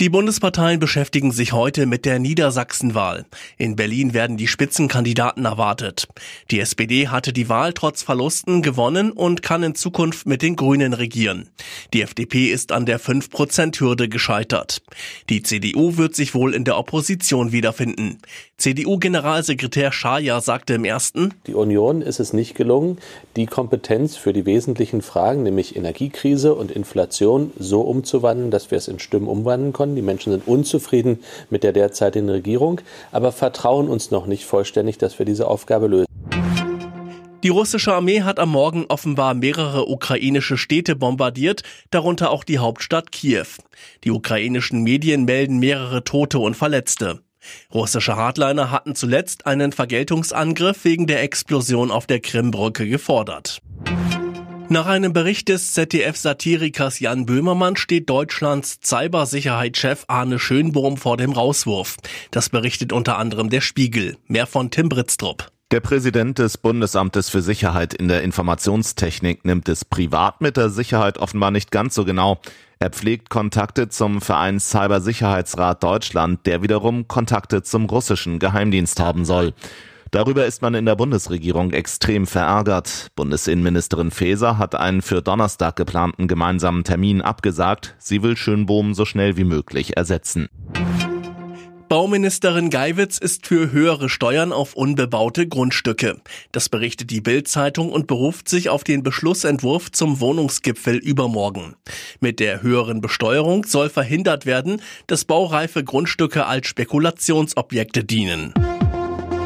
Die Bundesparteien beschäftigen sich heute mit der Niedersachsenwahl. In Berlin werden die Spitzenkandidaten erwartet. Die SPD hatte die Wahl trotz Verlusten gewonnen und kann in Zukunft mit den Grünen regieren. Die FDP ist an der 5%-Hürde gescheitert. Die CDU wird sich wohl in der Opposition wiederfinden. CDU-Generalsekretär Schaja sagte im ersten, Die Union ist es nicht gelungen, die Kompetenz für die wesentlichen Fragen, nämlich Energiekrise und Inflation, so umzuwandeln, dass wir es in Stimmen umwandeln konnten. Die Menschen sind unzufrieden mit der derzeitigen Regierung, aber vertrauen uns noch nicht vollständig, dass wir diese Aufgabe lösen. Die russische Armee hat am Morgen offenbar mehrere ukrainische Städte bombardiert, darunter auch die Hauptstadt Kiew. Die ukrainischen Medien melden mehrere Tote und Verletzte. Russische Hardliner hatten zuletzt einen Vergeltungsangriff wegen der Explosion auf der Krimbrücke gefordert. Nach einem Bericht des ZDF-Satirikers Jan Böhmermann steht Deutschlands Cybersicherheitschef Arne Schönbohm vor dem Rauswurf. Das berichtet unter anderem der Spiegel. Mehr von Tim Britztrup. Der Präsident des Bundesamtes für Sicherheit in der Informationstechnik nimmt es privat mit der Sicherheit offenbar nicht ganz so genau. Er pflegt Kontakte zum Verein Cybersicherheitsrat Deutschland, der wiederum Kontakte zum russischen Geheimdienst haben soll. Darüber ist man in der Bundesregierung extrem verärgert. Bundesinnenministerin Faeser hat einen für Donnerstag geplanten gemeinsamen Termin abgesagt. Sie will Schönbohm so schnell wie möglich ersetzen. Bauministerin Geiwitz ist für höhere Steuern auf unbebaute Grundstücke. Das berichtet die Bild-Zeitung und beruft sich auf den Beschlussentwurf zum Wohnungsgipfel übermorgen. Mit der höheren Besteuerung soll verhindert werden, dass baureife Grundstücke als Spekulationsobjekte dienen.